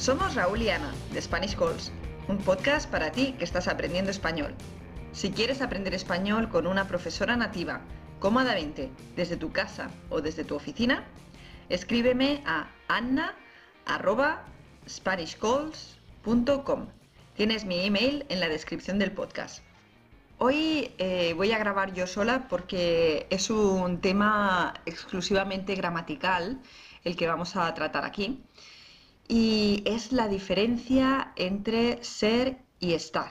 Somos Raúl y Ana de Spanish Calls, un podcast para ti que estás aprendiendo español. Si quieres aprender español con una profesora nativa, cómodamente, desde tu casa o desde tu oficina, escríbeme a anna.spanishcalls.com. Tienes mi email en la descripción del podcast. Hoy eh, voy a grabar yo sola porque es un tema exclusivamente gramatical el que vamos a tratar aquí y es la diferencia entre ser y estar.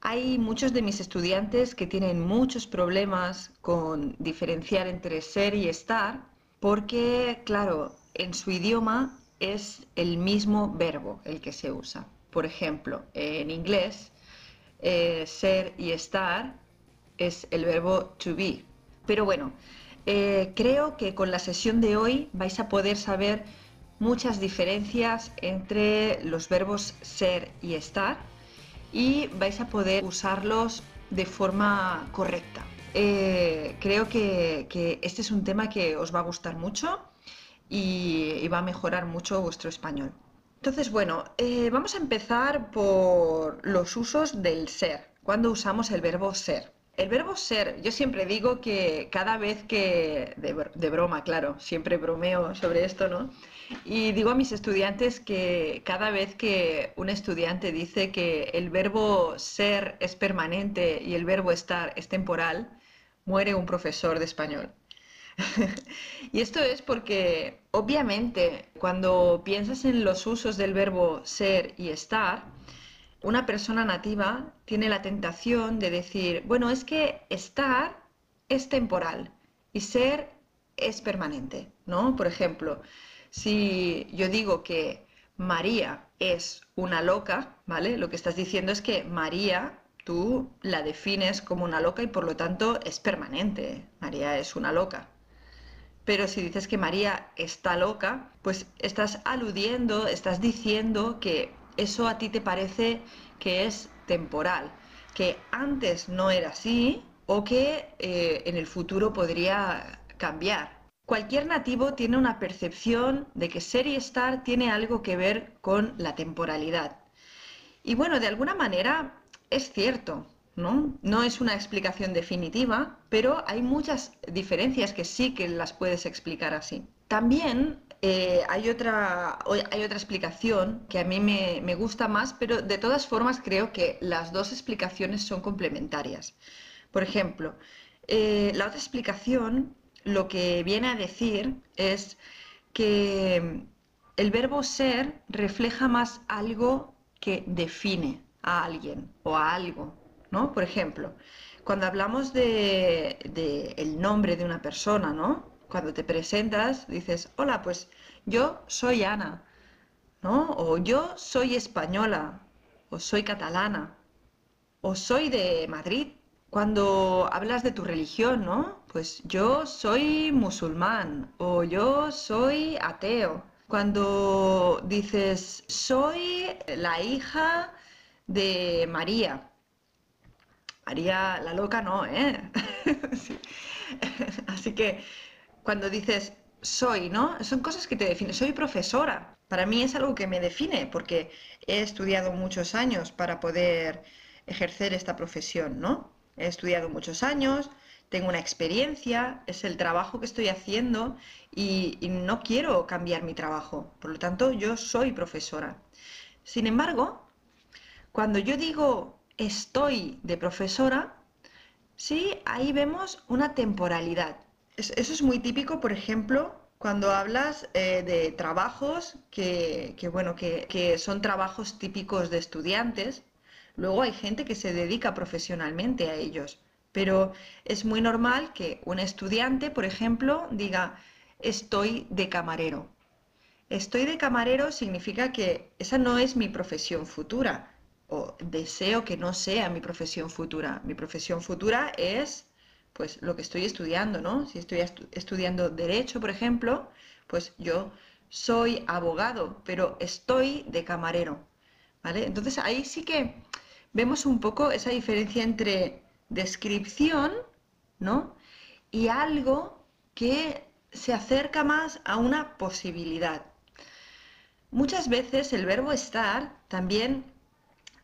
Hay muchos de mis estudiantes que tienen muchos problemas con diferenciar entre ser y estar porque, claro, en su idioma es el mismo verbo el que se usa. Por ejemplo, en inglés, eh, ser y estar es el verbo to be. Pero bueno, eh, creo que con la sesión de hoy vais a poder saber muchas diferencias entre los verbos ser y estar y vais a poder usarlos de forma correcta. Eh, creo que, este es un tema que os va a gustar mucho y, va a mejorar mucho vuestro español. Entonces, bueno, eh, vamos a empezar por los usos del ser. ¿Cuándo usamos el verbo ser? El verbo ser, yo siempre digo que cada vez que, de, broma, claro, siempre bromeo sobre esto, ¿no? Y digo a mis estudiantes que cada vez que un estudiante dice que el verbo ser es permanente y el verbo estar es temporal, muere un profesor de español. y esto es porque, obviamente, cuando piensas en los usos del verbo ser y estar, una persona nativa tiene la tentación de decir, bueno, es que estar es temporal y ser es permanente, ¿no? Por ejemplo, si yo digo que María es una loca, ¿vale? Lo que estás diciendo es que María tú la defines como una loca y por lo tanto es permanente. María es una loca. Pero si dices que María está loca, pues estás aludiendo, estás diciendo que eso a ti te parece que es temporal, que antes no era así o que eh, en el futuro podría cambiar. Cualquier nativo tiene una percepción de que ser y estar tiene algo que ver con la temporalidad. Y bueno, de alguna manera es cierto, ¿no? No es una explicación definitiva, pero hay muchas diferencias que sí que las puedes explicar así. También eh, hay, otra, hay otra explicación que a mí me, gusta más, pero de todas formas creo que las dos explicaciones son complementarias. Por ejemplo, eh, la otra explicación lo que viene a decir es que el verbo ser refleja más algo que define a alguien o a algo, ¿no? Por ejemplo, cuando hablamos de, de el nombre de una persona, ¿no? Cuando te presentas, dices, hola, pues yo soy Ana, ¿no? O yo soy española, o soy catalana, o soy de Madrid. Cuando hablas de tu religión, ¿no? Pues yo soy musulmán, o yo soy ateo. Cuando dices, soy la hija de María. María la loca no, ¿eh? Así que cuando dices soy, ¿no? Son cosas que te definen. Soy profesora. Para mí es algo que me define porque he estudiado muchos años para poder ejercer esta profesión, ¿no? He estudiado muchos años, tengo una experiencia, es el trabajo que estoy haciendo y, y no quiero cambiar mi trabajo. Por lo tanto, yo soy profesora. Sin embargo, cuando yo digo estoy de profesora, sí, ahí vemos una temporalidad eso es muy típico, por ejemplo, cuando hablas eh, de trabajos que, bueno, que, son trabajos típicos de estudiantes, luego hay gente que se dedica profesionalmente a ellos. Pero es muy normal que un estudiante, por ejemplo, diga, estoy de camarero. Estoy de camarero significa que esa no es mi profesión futura o deseo que no sea mi profesión futura. Mi profesión futura es pues lo que estoy estudiando, ¿no? Si estoy estudiando derecho, por ejemplo, pues yo soy abogado, pero estoy de camarero, ¿vale? Entonces ahí sí que vemos un poco esa diferencia entre descripción, ¿no? Y algo que se acerca más a una posibilidad. Muchas veces el verbo estar también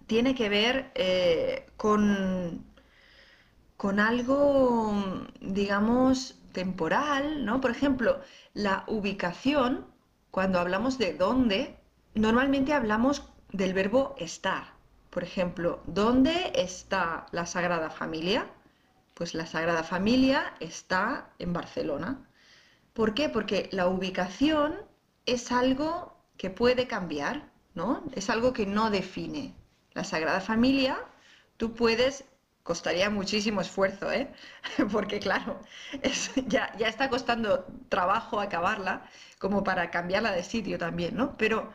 tiene que ver eh, con, con algo, digamos, temporal, ¿no? Por ejemplo, la ubicación, cuando hablamos de dónde, normalmente hablamos del verbo estar. Por ejemplo, ¿dónde está la Sagrada Familia? Pues la Sagrada Familia está en Barcelona. ¿Por qué? Porque la ubicación es algo que puede cambiar, ¿no? Es algo que no define. La Sagrada Familia, tú puedes, costaría muchísimo esfuerzo, ¿eh? Porque claro, ya, ya está costando trabajo acabarla como para cambiarla de sitio también, ¿no? Pero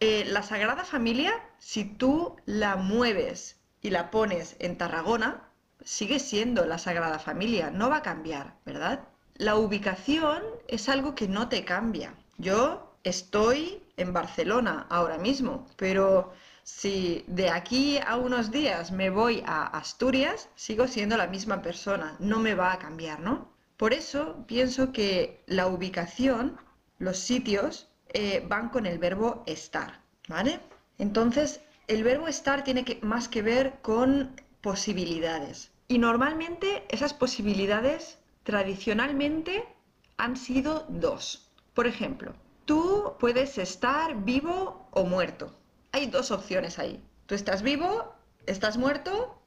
eh, la Sagrada Familia, si tú la mueves y la pones en Tarragona, sigue siendo la Sagrada Familia, no va a cambiar, ¿verdad? La ubicación es algo que no te cambia. Yo estoy en Barcelona ahora mismo, pero si de aquí a unos días me voy a Asturias, sigo siendo la misma persona, no me va a cambiar, ¿no? Por eso pienso que la ubicación, los sitios, eh, van con el verbo estar, ¿vale? Entonces, el verbo estar tiene más que ver con posibilidades. Y normalmente esas posibilidades tradicionalmente han sido dos. Por ejemplo, tú puedes estar vivo o muerto. Hay dos opciones ahí. Tú estás vivo, estás muerto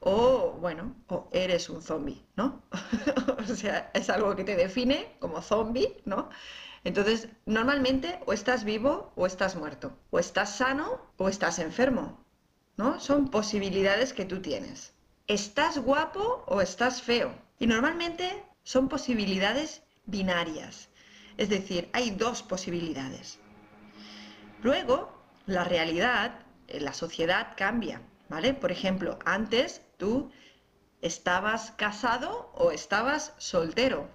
o, bueno, o eres un zombie, ¿no? o sea, es algo que te define como zombie, ¿no? Entonces, normalmente o estás vivo o estás muerto, o estás sano o estás enfermo, ¿no? Son posibilidades que tú tienes. Estás guapo o estás feo. Y normalmente son posibilidades binarias, es decir, hay dos posibilidades. Luego, la realidad, eh, la sociedad cambia, ¿vale? Por ejemplo, antes tú estabas casado o estabas soltero,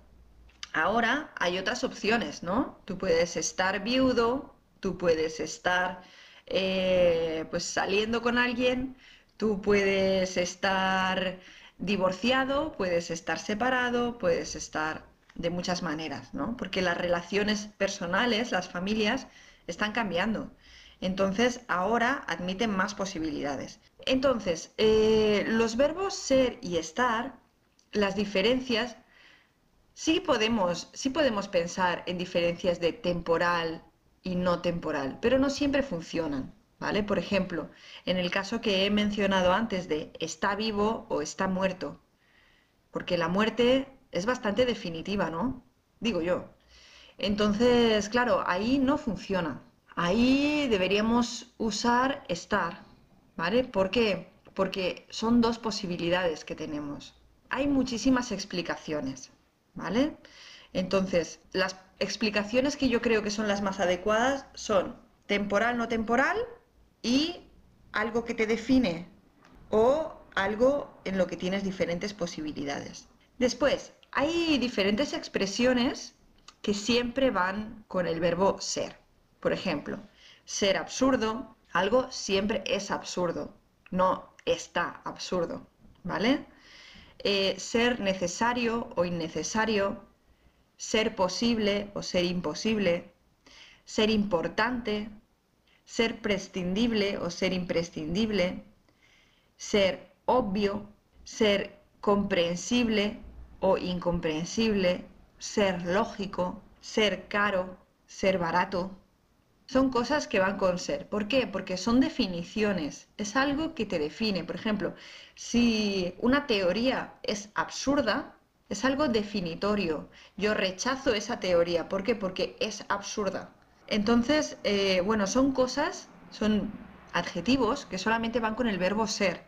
Ahora hay otras opciones, ¿no? Tú puedes estar viudo, tú puedes estar eh, pues saliendo con alguien, tú puedes estar divorciado, puedes estar separado, puedes estar de muchas maneras, ¿no? Porque las relaciones personales, las familias, están cambiando. Entonces, ahora admiten más posibilidades. Entonces, eh, los verbos ser y estar, las diferencias sí podemos, sí podemos pensar en diferencias de temporal y no temporal, pero no siempre funcionan. ¿Vale? Por ejemplo, en el caso que he mencionado antes de está vivo o está muerto, porque la muerte es bastante definitiva, ¿no? Digo yo. Entonces, claro, ahí no funciona. Ahí deberíamos usar estar, ¿vale? ¿Por qué? Porque son dos posibilidades que tenemos. Hay muchísimas explicaciones. ¿vale? Entonces, las explicaciones que yo creo que son las más adecuadas son temporal, no temporal y algo que te define o algo en lo que tienes diferentes posibilidades. Después, hay diferentes expresiones que siempre van con el verbo ser. Por ejemplo, ser absurdo, algo siempre es absurdo, no está absurdo, ¿vale? Eh, ser necesario o innecesario, ser posible o ser imposible, ser importante, ser prescindible o ser imprescindible, ser obvio, ser comprensible o incomprensible, ser lógico, ser caro, ser barato, son cosas que van con ser. ¿Por qué? Porque son definiciones, es algo que te define. Por ejemplo, si una teoría es absurda, es algo definitorio. Yo rechazo esa teoría. ¿Por qué? Porque es absurda. Entonces, eh, bueno, son cosas, son adjetivos que solamente van con el verbo ser.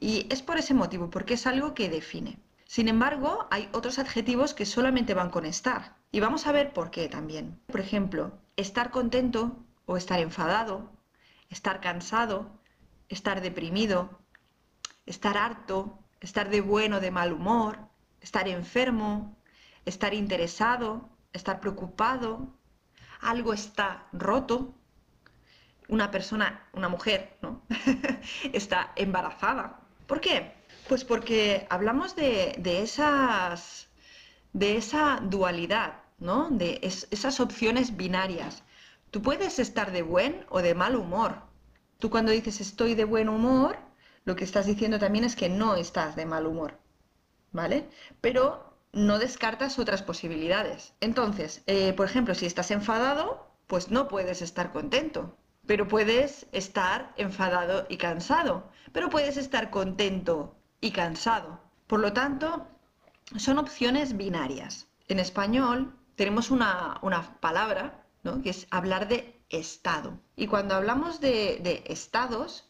Y es por ese motivo, porque es algo que define. Sin embargo, hay otros adjetivos que solamente van con estar. Y vamos a ver por qué también. Por ejemplo, estar contento o estar enfadado, estar cansado, estar deprimido, estar harto, estar de bueno, de mal humor, estar enfermo, estar interesado, estar preocupado, algo está roto, una persona, una mujer, ¿no? está embarazada. ¿Por qué? Pues porque hablamos de, esas, de esa dualidad, ¿no? De esas opciones binarias. Tú puedes estar de buen o de mal humor. Tú cuando dices estoy de buen humor, lo que estás diciendo también es que no estás de mal humor. ¿Vale? Pero no descartas otras posibilidades. Entonces, eh, por ejemplo, si estás enfadado, pues no puedes estar contento, pero puedes estar enfadado y cansado, pero puedes estar contento y cansado. Por lo tanto, son opciones binarias. En español tenemos una, palabra que es hablar de estado. Y cuando hablamos de, de estados,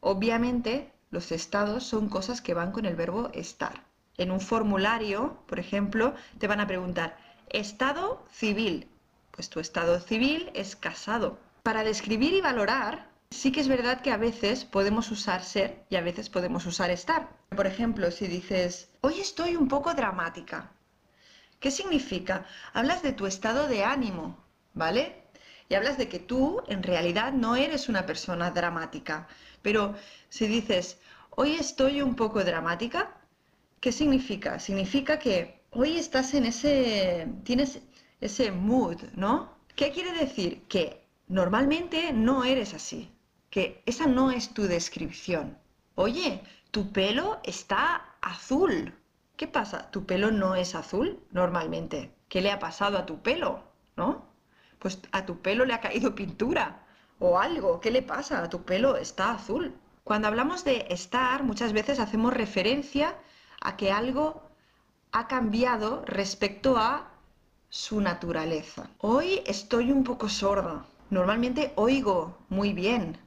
obviamente los estados son cosas que van con el verbo estar. En un formulario, por ejemplo, te van a preguntar, estado civil. Pues tu estado civil es casado. Para describir y valorar, sí que es verdad que a veces podemos usar ser y a veces podemos usar estar. Por ejemplo, si dices, hoy estoy un poco dramática. ¿Qué significa? Hablas de tu estado de ánimo, ¿vale? Y hablas de que tú en realidad no eres una persona dramática. Pero si dices, hoy estoy un poco dramática, ¿qué significa? Significa que hoy estás en ese, tienes ese mood, ¿no? ¿Qué quiere decir? Que normalmente no eres así, que esa no es tu descripción. Oye, tu pelo está azul. ¿Qué pasa? ¿Tu pelo no es azul normalmente? ¿Qué le ha pasado a tu pelo? ¿No? Pues a tu pelo le ha caído pintura o algo. ¿Qué le pasa? A tu pelo está azul. Cuando hablamos de estar, muchas veces hacemos referencia a que algo ha cambiado respecto a su naturaleza. Hoy estoy un poco sorda. Normalmente oigo muy bien,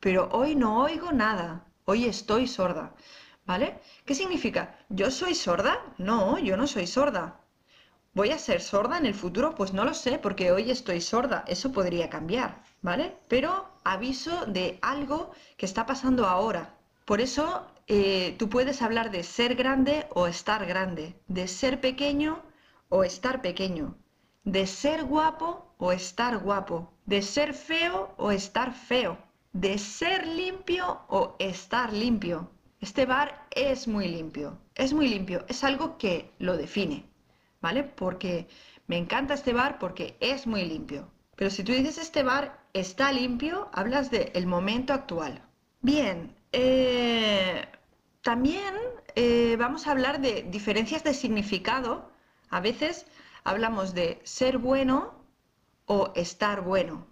pero hoy no oigo nada. Hoy estoy sorda. ¿Vale? ¿Qué significa? ¿Yo soy sorda? No, yo no soy sorda. ¿Voy a ser sorda en el futuro? Pues no lo sé, porque hoy estoy sorda. Eso podría cambiar, ¿vale? Pero aviso de algo que está pasando ahora. Por eso eh, tú puedes hablar de ser grande o estar grande, de ser pequeño o estar pequeño, de ser guapo o estar guapo, de ser feo o estar feo, de ser limpio o estar limpio. Este bar es muy limpio, es muy limpio, es algo que lo define, ¿vale? Porque me encanta este bar porque es muy limpio. Pero si tú dices este bar está limpio, hablas del momento actual. Bien, eh, también eh, vamos a hablar de diferencias de significado. A veces hablamos de ser bueno o estar bueno.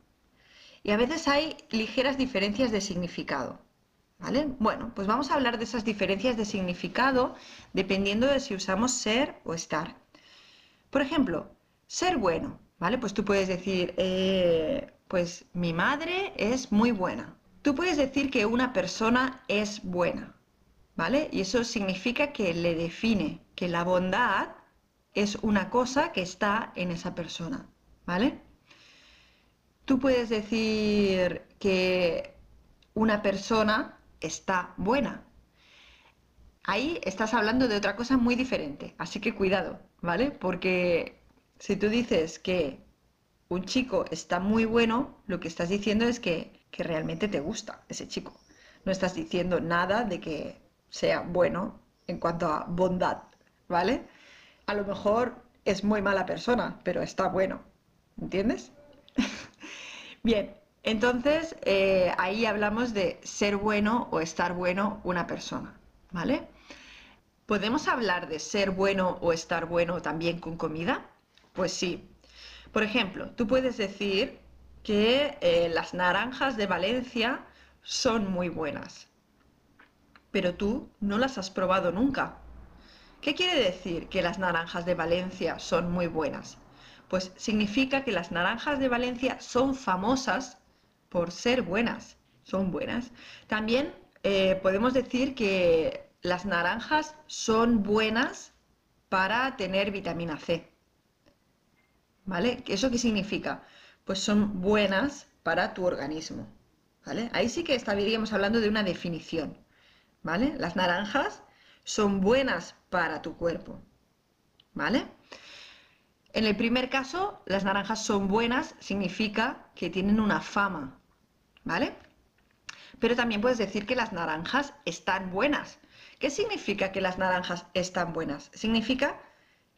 Y a veces hay ligeras diferencias de significado. Bueno, pues vamos a hablar de esas diferencias de significado dependiendo de si usamos ser o estar. Por ejemplo, ser bueno, ¿vale? Pues tú puedes decir, eh, pues mi madre es muy buena. Tú puedes decir que una persona es buena, ¿vale? Y eso significa que le define, que la bondad es una cosa que está en esa persona, ¿vale? Tú puedes decir que una persona está buena. Ahí estás hablando de otra cosa muy diferente, así que cuidado, ¿vale? Porque si tú dices que un chico está muy bueno, lo que estás diciendo es que, que realmente te gusta ese chico. No estás diciendo nada de que sea bueno en cuanto a bondad, ¿vale? A lo mejor es muy mala persona, pero está bueno, ¿entiendes? Bien, entonces, eh, ahí hablamos de ser bueno o estar bueno una persona, ¿vale? ¿Podemos hablar de ser bueno o estar bueno también con comida? Pues sí. Por ejemplo, tú puedes decir que eh, las naranjas de Valencia son muy buenas, pero tú no las has probado nunca. ¿Qué quiere decir que las naranjas de Valencia son muy buenas? Pues significa que las naranjas de Valencia son famosas por ser buenas, son buenas. También eh, podemos decir que las naranjas son buenas para tener vitamina C. ¿Vale? ¿Eso qué significa? Pues son buenas para tu organismo. ¿Vale? Ahí sí que estaríamos hablando de una definición. ¿Vale? Las naranjas son buenas para tu cuerpo. ¿Vale? En el primer caso, las naranjas son buenas, significa que tienen una fama, ¿vale? Pero también puedes decir que las naranjas están buenas. ¿Qué significa que las naranjas están buenas? Significa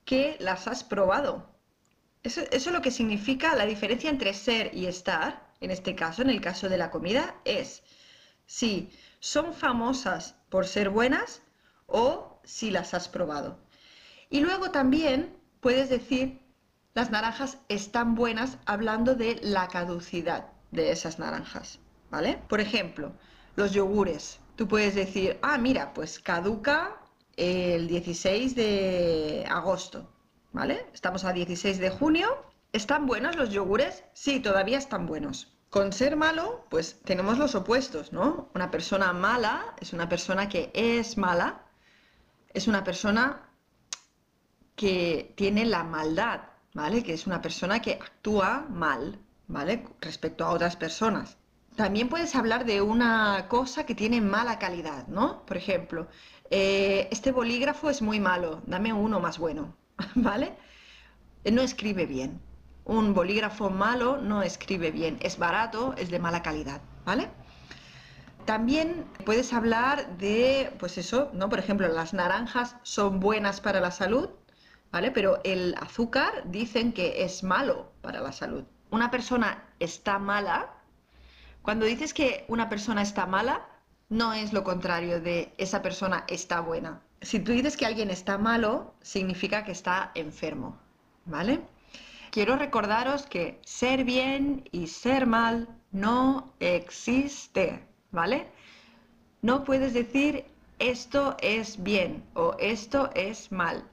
que las has probado. Eso, es lo que significa la diferencia entre ser y estar, en este caso, en el caso de la comida, es si son famosas por ser buenas o si las has probado. Y luego también puedes decir las naranjas están buenas hablando de la caducidad de esas naranjas, ¿vale? Por ejemplo, los yogures. Tú puedes decir, ah, mira, pues caduca el 16 de agosto, ¿vale? Estamos a 16 de junio. ¿Están buenos los yogures? Sí, todavía están buenos. Con ser malo, pues tenemos los opuestos, ¿no? Una persona mala es una persona que es mala, es una persona que tiene la maldad, ¿vale? Que es una persona que actúa mal, ¿vale? Respecto a otras personas. También puedes hablar de una cosa que tiene mala calidad, ¿no? Por ejemplo, eh, este bolígrafo es muy malo, dame uno más bueno, ¿vale? No escribe bien. Un bolígrafo malo no escribe bien, es barato, es de mala calidad, ¿vale? También puedes hablar de, pues eso, ¿no? Por ejemplo, las naranjas son buenas para la salud, ¿vale? Pero el azúcar dicen que es malo para la salud. Una persona está mala, cuando dices que una persona está mala, no es lo contrario de esa persona está buena. Si tú dices que alguien está malo, significa que está enfermo, ¿vale? Quiero recordaros que ser bien y ser mal no existe, ¿vale? No puedes decir esto es bien o esto es mal.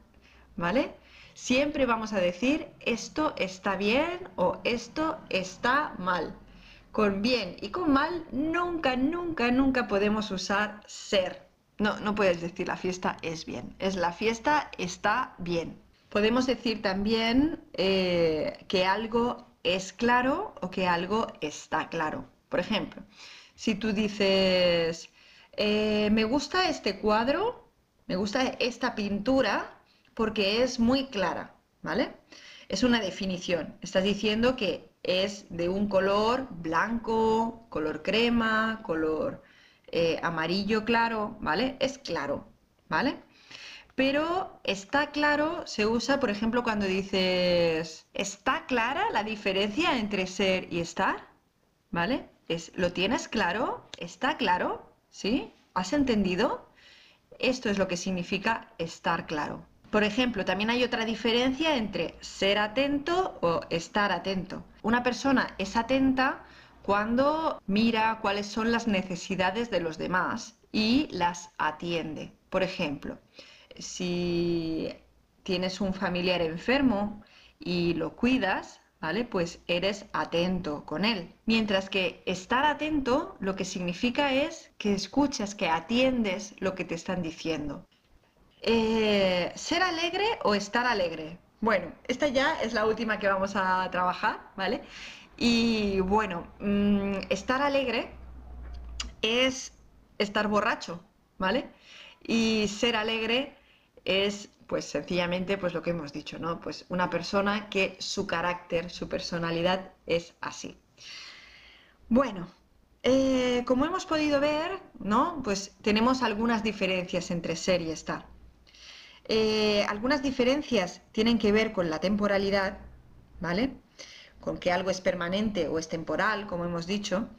¿vale? Siempre vamos a decir esto está bien o esto está mal. Con bien y con mal nunca, nunca, nunca podemos usar ser. No, no puedes decir la fiesta es bien, es la fiesta está bien. Podemos decir también eh, que algo es claro o que algo está claro. Por ejemplo, si tú dices, eh, me gusta este cuadro, me gusta esta pintura, porque es muy clara, ¿vale? Es una definición. Estás diciendo que es de un color blanco, color crema, color eh, amarillo claro, ¿vale? Es claro, ¿vale? Pero está claro se usa, por ejemplo, cuando dices, ¿está clara la diferencia entre ser y estar? ¿Vale? Es, ¿Lo tienes claro? ¿Está claro? ¿Sí? ¿Has entendido? Esto es lo que significa estar claro. Por ejemplo, también hay otra diferencia entre ser atento o estar atento. Una persona es atenta cuando mira cuáles son las necesidades de los demás y las atiende. Por ejemplo, si tienes un familiar enfermo y lo cuidas, ¿vale? Pues eres atento con él. Mientras que estar atento lo que significa es que escuchas, que atiendes lo que te están diciendo. Eh, ¿Ser alegre o estar alegre? Bueno, esta ya es la última que vamos a trabajar, ¿vale? Y bueno, mm, estar alegre es estar borracho, ¿vale? Y ser alegre es, pues sencillamente, pues lo que hemos dicho, ¿no? Pues una persona que su carácter, su personalidad es así. Bueno, eh, como hemos podido ver, ¿no? Pues tenemos algunas diferencias entre ser y estar. Eh, algunas diferencias tienen que ver con la temporalidad, ¿vale? Con que algo es permanente o es temporal, como hemos dicho.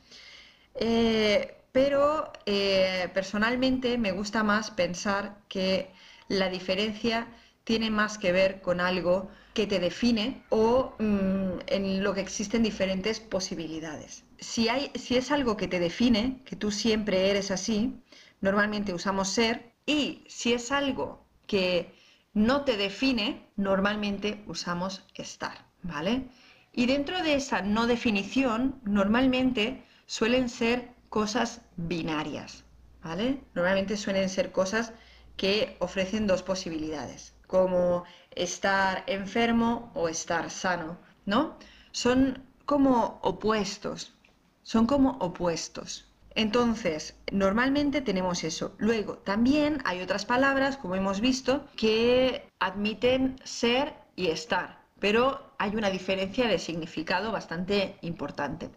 Eh, pero eh, personalmente me gusta más pensar que la diferencia tiene más que ver con algo que te define o mm, en lo que existen diferentes posibilidades. Si, es algo que te define, que tú siempre eres así, normalmente usamos ser, y si es algo que no te define, normalmente usamos estar, ¿vale? Y dentro de esa no definición, normalmente suelen ser cosas binarias, ¿vale? Normalmente suelen ser cosas que ofrecen dos posibilidades, como estar enfermo o estar sano, ¿no? Son como opuestos, son como opuestos. Entonces, normalmente tenemos eso. Luego, también hay otras palabras, como hemos visto, que admiten ser y estar, pero hay una diferencia de significado bastante importante.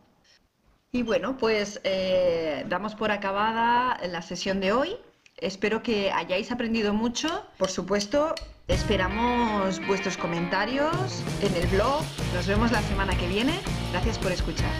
Y bueno, pues eh, damos por acabada la sesión de hoy. Espero que hayáis aprendido mucho. Por supuesto, esperamos vuestros comentarios en el blog. Nos vemos la semana que viene. Gracias por escuchar.